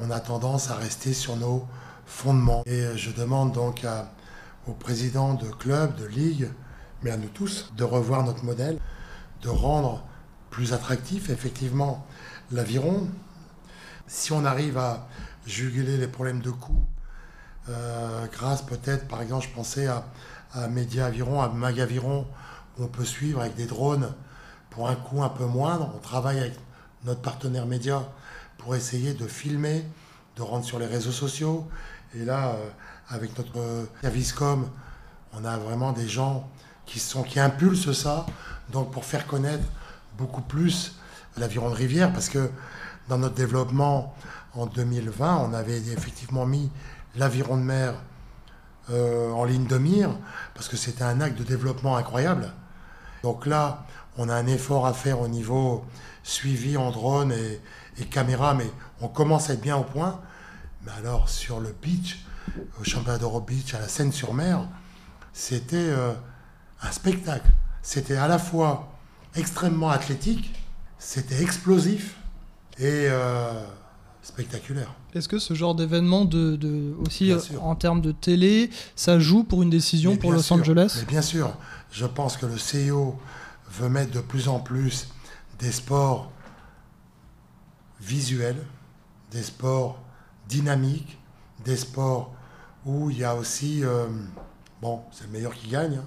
on a tendance à rester sur nos fondements. Et je demande donc aux présidents de clubs, de ligues, mais à nous tous, de revoir notre modèle, de rendre plus attractif effectivement l'aviron. Si on arrive à juguler les problèmes de coût, euh, grâce peut-être, par exemple, je pensais à, à Média Aviron, à Mag Aviron, où on peut suivre avec des drones pour un coût un peu moindre, on travaille avec notre partenaire média pour essayer de filmer, de rendre sur les réseaux sociaux. Et là, euh, avec notre service com, on a vraiment des gens qui, sont, qui impulsent ça, donc pour faire connaître beaucoup plus l'aviron de rivière, parce que dans notre développement en 2020, on avait effectivement mis l'aviron de mer euh, en ligne de mire, parce que c'était un acte de développement incroyable. Donc là, on a un effort à faire au niveau suivi en drone et, caméra, mais on commence à être bien au point. Mais alors, sur le beach, au championnat d'Europe Beach, à la Seine-sur-Mer, c'était euh, un spectacle. C'était à la fois extrêmement athlétique, c'était explosif et euh, spectaculaire. Est-ce que ce genre d'événement, de, aussi en termes de télé, ça joue pour une décision pour Los Angeles? Mais Bien sûr, je pense que le CEO veut mettre de plus en plus des sports visuels, des sports dynamiques, des sports où il y a aussi, euh, bon, c'est le meilleur qui gagne, hein.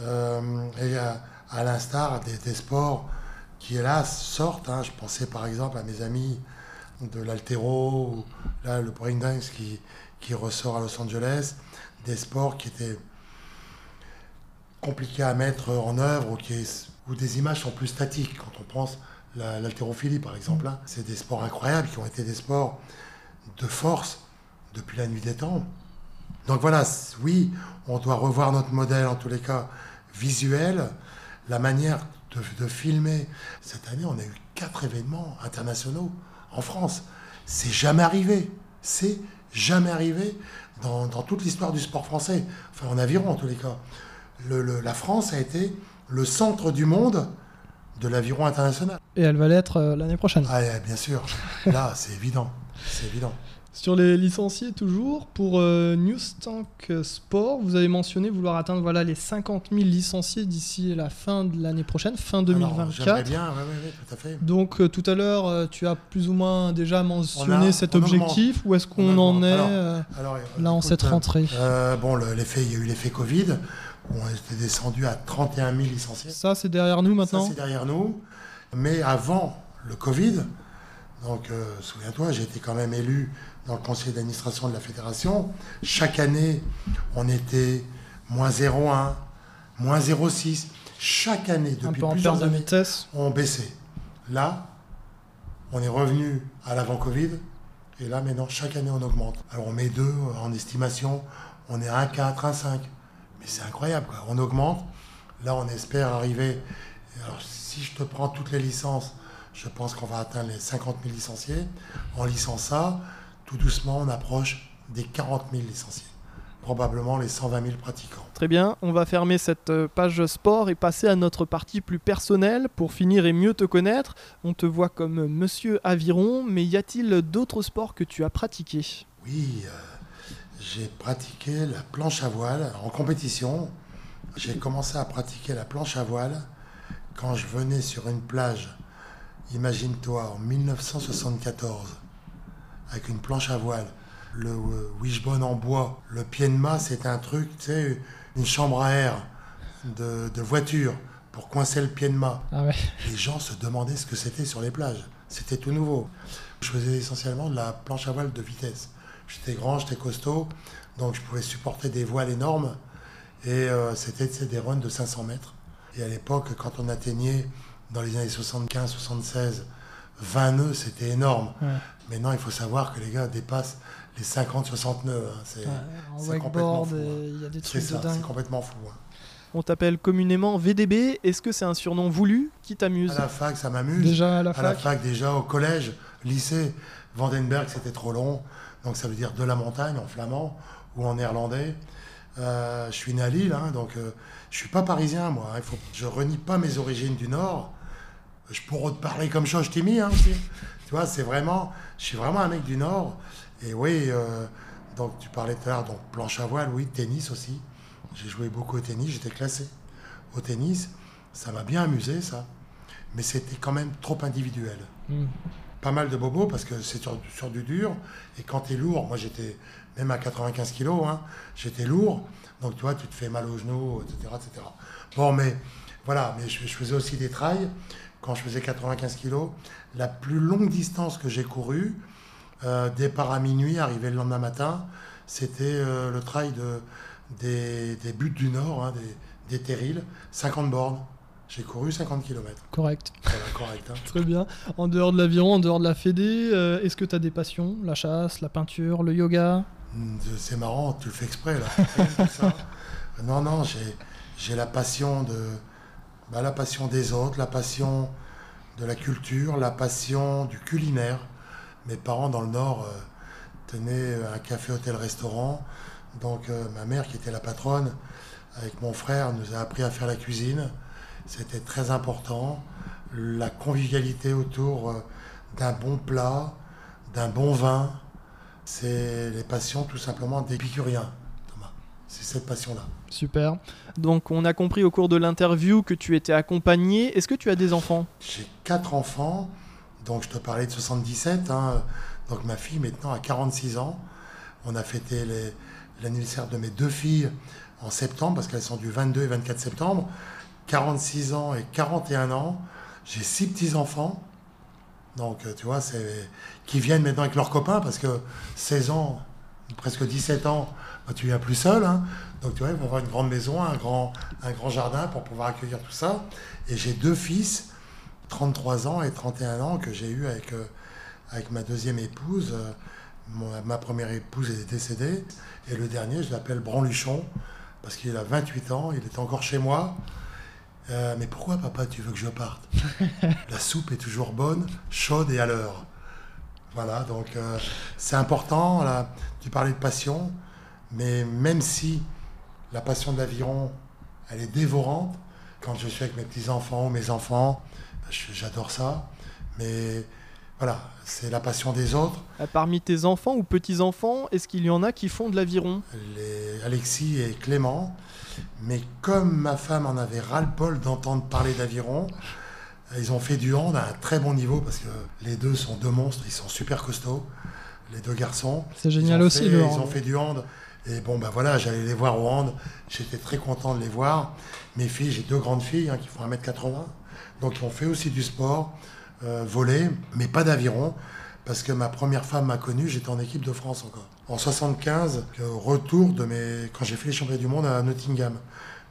euh, et à, l'instar des, sports qui, hélas, sortent. Hein. Je pensais par exemple à mes amis de l'altéro, là, le breakdance qui, qui ressort à Los Angeles, des sports qui étaient compliqués à mettre en œuvre ou, qui où des images sont plus statiques. Quand on pense l'haltérophilie, par exemple, hein. c'est des sports incroyables qui ont été des sports de force depuis la nuit des temps. Donc voilà, oui, on doit revoir notre modèle, en tous les cas, visuel, la manière de filmer. Cette année, on a eu quatre événements internationaux en France. C'est jamais arrivé. C'est jamais arrivé dans, toute l'histoire du sport français. Enfin, en aviron, en tous les cas. la France a été le centre du monde de l'aviron international. Et elle va l'être euh, l'année prochaine. Ah, bien sûr. Là, c'est évident. C'est évident. Sur les licenciés toujours, pour euh, Tank Sport, vous avez mentionné vouloir atteindre voilà, les 50 000 licenciés d'ici la fin de l'année prochaine, fin 2024. bien, oui, oui, tout à fait. Donc euh, tout à l'heure, euh, tu as plus ou moins déjà mentionné cet objectif. Où est-ce qu'on en est euh, là en cette rentrée? Bon, l'effet, il y a eu l'effet Covid. On était descendu à 31 000 licenciés. Ça, c'est derrière nous maintenant? Ça, c'est derrière nous. Mais avant le Covid, donc souviens-toi, j'ai été quand même élu dans le conseil d'administration de la fédération. Chaque année, on était moins 0,1, moins 0,6. Chaque année, depuis plusieurs années, on baissait. Là, on est revenu à l'avant-Covid. Et là, maintenant, chaque année, on augmente. Alors, on met 2 en estimation. On est à 1,4, 1,5. Mais c'est incroyable, quoi. On augmente. Là, on espère arriver. Alors, si je te prends toutes les licences, je pense qu'on va atteindre les 50 000 licenciés. En licence ça, tout doucement, on approche des 40 000 licenciés, probablement les 120 000 pratiquants. Très bien, on va fermer cette euh, page sport et passer à notre partie plus personnelle pour finir et mieux te connaître. On te voit comme Monsieur Aviron, mais y a-t-il d'autres sports que tu as pratiqués? Oui, euh, j'ai pratiqué la planche à voile en compétition. J'ai commencé à pratiquer la planche à voile quand je venais sur une plage, imagine-toi, en 1974 avec une planche à voile. Le euh, wishbone en bois, le pied de mât, c'est un truc, tu sais, une chambre à air de, voiture pour coincer le pied de mât. Ah Les gens se demandaient ce que c'était sur les plages. C'était tout nouveau. Je faisais essentiellement de la planche à voile de vitesse. J'étais grand, j'étais costaud, donc je pouvais supporter des voiles énormes. Et euh, c'était des runs de 500 mètres. Et à l'époque, quand on atteignait, dans les années 75-76, 20 nœuds, c'était énorme. Maintenant, il faut savoir que les gars dépassent les 50-60 nœuds. Hein. C'est complètement fou. Hein. Il y a des trucs C'est complètement fou. Hein. On t'appelle communément VDB. Est-ce que c'est un surnom voulu qui t'amuse À la fac, ça m'amuse. Déjà à la fac À la fac, déjà au collège, lycée. Vandenberg, c'était trop long. Donc ça veut dire de la montagne en flamand ou en néerlandais. Euh, je suis né à Lille, donc je euh, je suis pas parisien, moi. Il faut, je renie pas mes origines du Nord. Je pourrais te parler comme ça, je t'ai mis, aussi. Vois, c'est vraiment, je suis vraiment un mec du Nord. Et oui, euh, donc tu parlais tout à l'heure, donc planche à voile, oui, tennis aussi. J'ai joué beaucoup au tennis, j'étais classé au tennis. Ça m'a bien amusé, ça. Mais c'était quand même trop individuel. Hmm. Pas mal de bobos parce que c'est sur, du dur. Et quand tu es lourd, moi j'étais même à 95 kilos, hein, j'étais lourd. Donc tu vois, tu te fais mal aux genoux, etc., etc. Bon, mais voilà, mais je, faisais aussi des trails quand je faisais 95 kilos. La plus longue distance que j'ai courue, euh, départ à minuit, arrivé le lendemain matin, c'était euh, le trail de, des, des buttes du Nord, hein, des, des terrils, 50 bornes. J'ai couru 50 km. Correct. correct. Hein. (laughs) Très bien. En dehors de l'aviron, en dehors de la Fédé, euh, est-ce que tu as des passions? La chasse, la peinture, le yoga? Hmm, C'est marrant, tu le fais exprès là. (laughs) non, non, j'ai la passion de bah, la passion des autres, la passion de la culture, la passion du culinaire. Mes parents dans le Nord euh, tenaient un café, hôtel, restaurant. Donc euh, ma mère qui était la patronne, avec mon frère, nous a appris à faire la cuisine. C'était très important. La convivialité autour euh, d'un bon plat, d'un bon vin, c'est les passions tout simplement des Thomas. C'est cette passion-là. Super. Donc on a compris au cours de l'interview que tu étais accompagné. Est-ce que tu as des enfants? J'ai quatre enfants. Donc je te parlais de 77. Hein. Donc ma fille maintenant a 46 ans. On a fêté l'anniversaire de mes deux filles en septembre parce qu'elles sont du 22 et 24 septembre. 46 ans et 41 ans. J'ai six petits-enfants. Donc, euh, tu vois, c'est qui viennent maintenant avec leurs copains parce que 16 ans, presque 17 ans, bah, tu viens plus seul. Hein. Donc, tu vois, ils vont avoir une grande maison, un grand, un grand jardin pour pouvoir accueillir tout ça. Et j'ai deux fils, 33 ans et 31 ans, que j'ai eu avec, euh, avec ma deuxième épouse. Euh, ma première épouse est décédée. Et le dernier, je l'appelle Branluchon parce qu'il a 28 ans, il est encore chez moi. Euh, mais pourquoi, papa, tu veux que je parte? (laughs) La soupe est toujours bonne, chaude et à l'heure. Voilà, donc euh, c'est important. Là, tu parlais de passion, mais même si la passion de l'aviron, elle est dévorante, quand je suis avec mes petits-enfants ou mes enfants, ben, j'adore ça. Mais voilà, c'est la passion des autres. Euh, parmi tes enfants ou petits-enfants, est-ce qu'il y en a qui font de l'aviron? Alexis et Clément. Mais comme ma femme en avait ras-le-bol d'entendre parler d'aviron, ils ont fait du hand à un très bon niveau parce que les deux sont deux monstres, ils sont super costauds, les deux garçons. C'est génial aussi le Ils ont fait du hand. Et bon, ben voilà, j'allais les voir au hand. J'étais très content de les voir. Mes filles, j'ai deux grandes filles hein, qui font 1m80. Donc, ont fait aussi du sport, euh, voler, mais pas d'aviron. Parce que ma première femme m'a connu, j'étais en équipe de France encore en 75, retour de mes, quand j'ai fait les championnats du monde à Nottingham.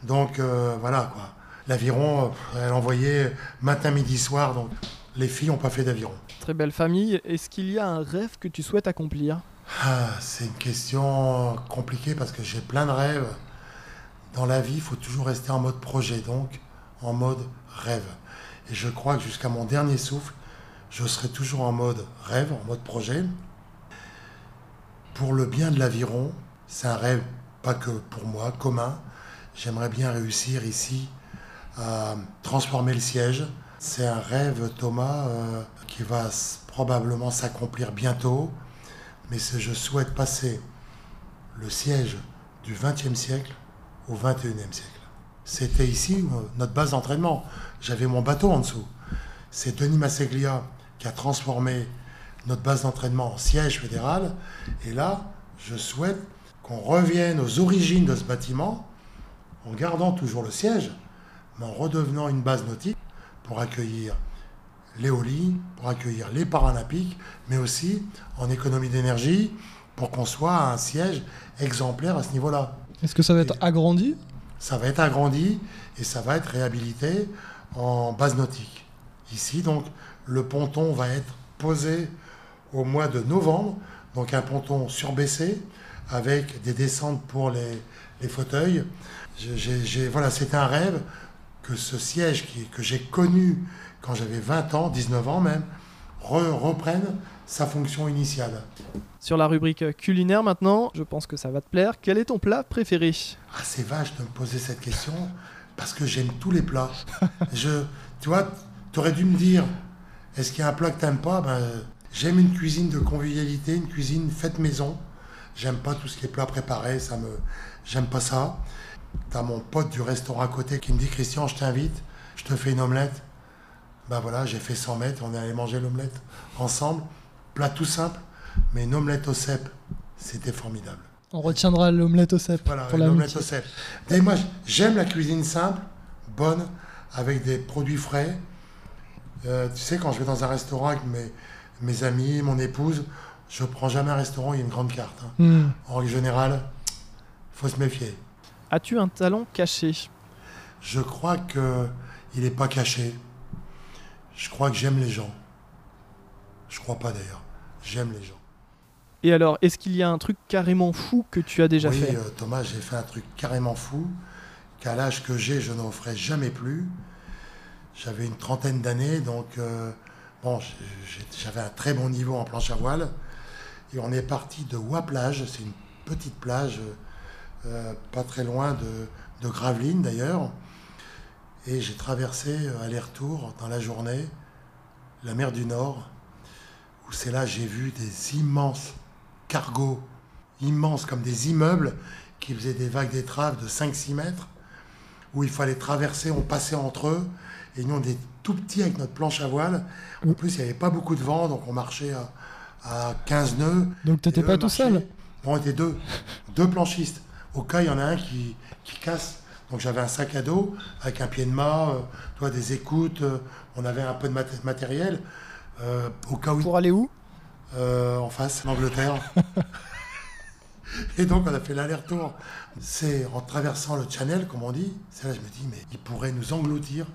Donc euh, voilà quoi. L'aviron, euh, elle envoyait matin, midi, soir. Donc les filles n'ont pas fait d'aviron. Très belle famille. Est-ce qu'il y a un rêve que tu souhaites accomplir? Ah, C'est une question compliquée parce que j'ai plein de rêves. Dans la vie, il faut toujours rester en mode projet, donc en mode rêve. Et je crois que jusqu'à mon dernier souffle, je serai toujours en mode rêve, en mode projet pour le bien de l'aviron, c'est un rêve, pas que pour moi, commun. J'aimerais bien réussir ici à transformer le siège. C'est un rêve, Thomas, euh, qui va probablement s'accomplir bientôt. Mais je souhaite passer le siège du XXe siècle au XXIe siècle. C'était ici euh, notre base d'entraînement. J'avais mon bateau en dessous. C'est Denis Masseglia qui a transformé notre base d'entraînement en siège fédéral. Et là, je souhaite qu'on revienne aux origines de ce bâtiment en gardant toujours le siège, mais en redevenant une base nautique pour accueillir les pour accueillir les Paralympiques, mais aussi en économie d'énergie pour qu'on soit un siège exemplaire à ce niveau-là. Est-ce que ça va être agrandi? Ça va être agrandi et ça va être réhabilité en base nautique. Ici, donc, le ponton va être posé au mois de novembre, donc un ponton surbaissé avec des descentes pour les, fauteuils. voilà, c'est un rêve que ce siège qui, que j'ai connu quand j'avais 20 ans, 19 ans même, reprenne sa fonction initiale. Sur la rubrique culinaire maintenant, je pense que ça va te plaire. Quel est ton plat préféré? Ah, C'est vache de me poser cette question parce que j'aime tous les plats. (laughs) je, tu vois, tu aurais dû me dire, est-ce qu'il y a un plat que tu n'aimes pas? Ben, J'aime une cuisine de convivialité, une cuisine faite maison. J'aime pas tout ce qui est plat préparé, ça me, j'aime pas ça. T'as mon pote du restaurant à côté qui me dit Christian, je t'invite, je te fais une omelette. Ben voilà, j'ai fait 100 mètres, on est allé manger l'omelette ensemble. Plat tout simple, mais une omelette au cèpe, c'était formidable. On retiendra l'omelette au cèpe. Voilà, l'omelette au cèpe. Et moi, j'aime la cuisine simple, bonne, avec des produits frais. Euh, tu sais, quand je vais dans un restaurant avec mes, mes amis, mon épouse, je prends jamais un restaurant, il y a une grande carte. hein. Hmm. En règle générale, faut se méfier. As-tu un talent caché? Je crois que il n'est pas caché. Je crois que j'aime les gens. Je crois pas d'ailleurs. J'aime les gens. Et alors, est-ce qu'il y a un truc carrément fou que tu as déjà oui, fait? euh, Thomas, j'ai fait un truc carrément fou qu'à l'âge que j'ai, je n'en ferai jamais plus. J'avais une trentaine d'années, donc euh, bon, j'avais un très bon niveau en planche à voile. Et on est parti de Waplage, c'est une petite plage euh, pas très loin de, de Gravelines d'ailleurs. Et j'ai traversé euh, aller-retour dans la journée la mer du Nord, où c'est là j'ai vu des immenses cargos, immenses comme des immeubles qui faisaient des vagues d'étrave de 5-6 mètres, où il fallait traverser, on passait entre eux, et nous on était tout petits avec notre planche à voile. En plus, il n'y avait pas beaucoup de vent, donc on marchait à, à 15 nœuds. Donc t'étais Et pas tout seul On était deux, deux planchistes. Au cas, il y en a un qui, qui casse. Donc j'avais un sac à dos avec un pied de mât, euh, toi, des écoutes, euh, on avait un peu de mat- matériel. euh, au cas où Pour aller où? En face, l'Angleterre. (laughs) Et donc on a fait l'aller-retour. C'est en traversant le channel, comme on dit, c'est là que je me dis, mais ils pourraient nous engloutir.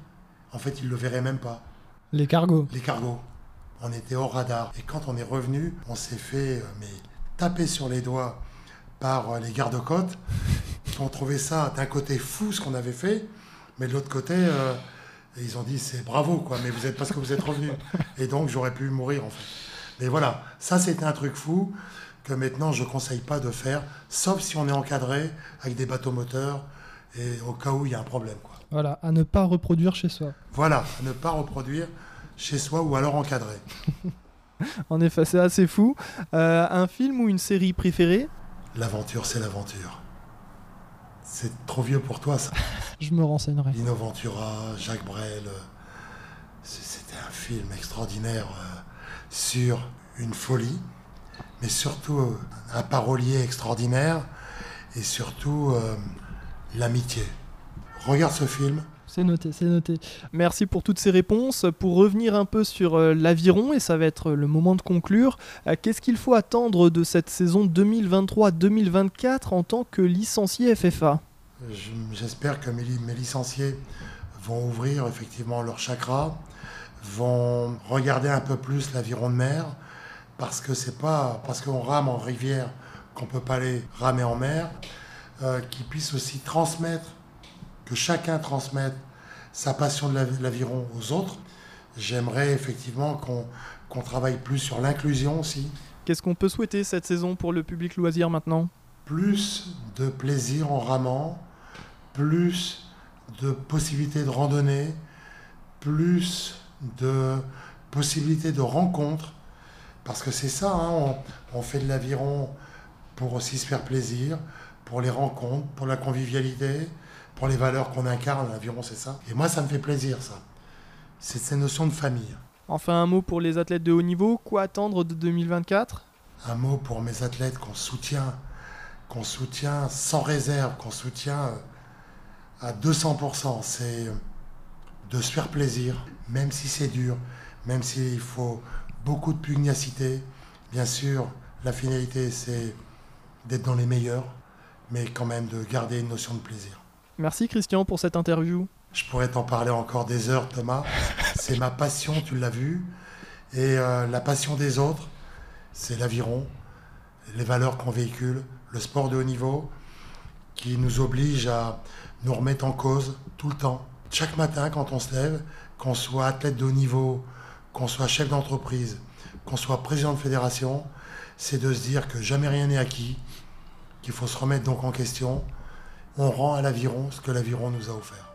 En fait, ils ne le verraient même pas, Les cargos. les cargos. On était hors radar. Et quand on est revenu, on s'est fait mais, taper sur les doigts par les gardes-côtes ont trouvé ça d'un côté fou ce qu'on avait fait, mais de l'autre côté, euh, ils ont dit c'est bravo, quoi, mais vous êtes parce que vous êtes revenu. Et donc j'aurais pu mourir en fait. Mais voilà, ça c'était un truc fou que maintenant je ne conseille pas de faire, sauf si on est encadré avec des bateaux moteurs et au cas où il y a un problème. Quoi. Voilà, à ne pas reproduire chez soi. Voilà, à ne pas reproduire chez soi ou alors encadré. (laughs) En effet, c'est assez fou. Euh, un film ou une série préférée? L'aventure, c'est l'aventure. C'est trop vieux pour toi, ça. (laughs) Je me renseignerai. Lino Ventura, Jacques Brel. euh, C'était un film extraordinaire euh, sur une folie, mais surtout euh, un parolier extraordinaire et surtout l'amitié. Regarde ce film. C'est noté, c'est noté. Merci pour toutes ces réponses. Pour revenir un peu sur euh, l'aviron, et ça va être le moment de conclure, euh, qu'est-ce qu'il faut attendre de cette saison 2023-2024 en tant que licencié FFA Je- J'espère que mes, li- mes licenciés vont ouvrir effectivement leur chakra, vont regarder un peu plus l'aviron de mer, parce que c'est pas parce qu'on rame en rivière qu'on peut pas aller ramer en mer, euh, qu'ils puissent aussi transmettre, que chacun transmette sa passion de l'av- l'aviron aux autres. J'aimerais effectivement qu'on qu'on travaille plus sur l'inclusion aussi, Qu'est-ce qu'on peut souhaiter cette saison pour le public loisir maintenant? Plus de plaisir en ramant, plus de possibilités de randonnée, plus de possibilités de rencontres. Parce que c'est ça, hein, on, on fait de l'aviron pour aussi se faire plaisir, pour les rencontres, pour la convivialité, pour les valeurs qu'on incarne. L'aviron, c'est ça. Et moi, ça me fait plaisir, ça. C'est ces notions de famille. Enfin, un mot pour les athlètes de haut niveau. Quoi attendre de 2024 un mot pour mes athlètes qu'on soutient, qu'on soutient sans réserve, qu'on soutient euh, à 200%. C'est de se faire plaisir, même si c'est dur, même s'il faut beaucoup de pugnacité. Bien sûr, la finalité, c'est d'être dans les meilleurs, mais quand même de garder une notion de plaisir. Merci Christian pour cette interview. Je pourrais t'en parler encore des heures, Thomas. (laughs) C'est ma passion, tu l'as vu. Et euh, la passion des autres, c'est l'aviron, les valeurs qu'on véhicule, le sport de haut niveau, qui nous oblige à nous remettre en cause tout le temps. Chaque matin, quand on se lève, qu'on soit athlète de haut niveau, qu'on soit chef d'entreprise, qu'on soit président de fédération, c'est de se dire que jamais rien n'est acquis, qu'il faut se remettre donc en question. On rend à l'aviron ce que l'aviron nous a offert.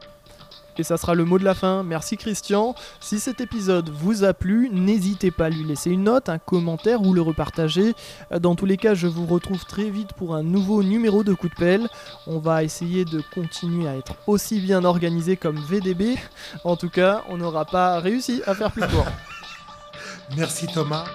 Et ça sera le mot de la fin. Merci Christian. Si cet épisode vous a plu, n'hésitez pas à lui laisser une note, un commentaire ou le repartager. Dans tous les cas, je vous retrouve très vite pour un nouveau numéro de coup de pelle. On va essayer de continuer à être aussi bien organisé comme VDB. En tout cas, on n'aura pas réussi à faire plus court. (laughs) Merci Thomas.